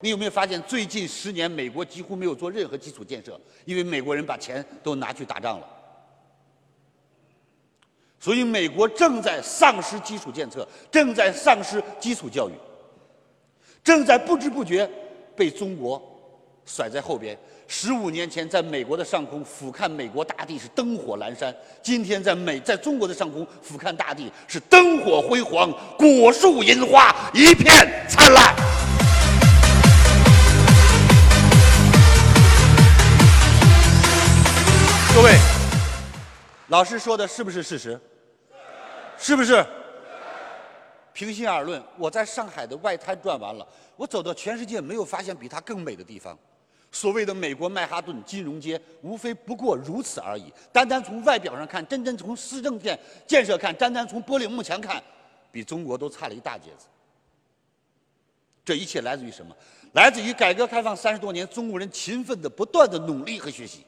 你有没有发现，最近十年美国几乎没有做任何基础建设，因为美国人把钱都拿去打仗了。所以，美国正在丧失基础建设，正在丧失基础教育，正在不知不觉被中国甩在后边。十五年前，在美国的上空俯瞰美国大地是灯火阑珊；今天，在美在中国的上空俯瞰大地是灯火辉煌，果树银花一片灿烂。老师说的是不是事实？是不是？平心而论，我在上海的外滩转完了，我走到全世界没有发现比它更美的地方。所谓的美国曼哈顿金融街，无非不过如此而已。单单从外表上看，真正从市政建建设看，单单从玻璃幕墙看，比中国都差了一大截子。这一切来自于什么？来自于改革开放三十多年，中国人勤奋的不断的努力和学习。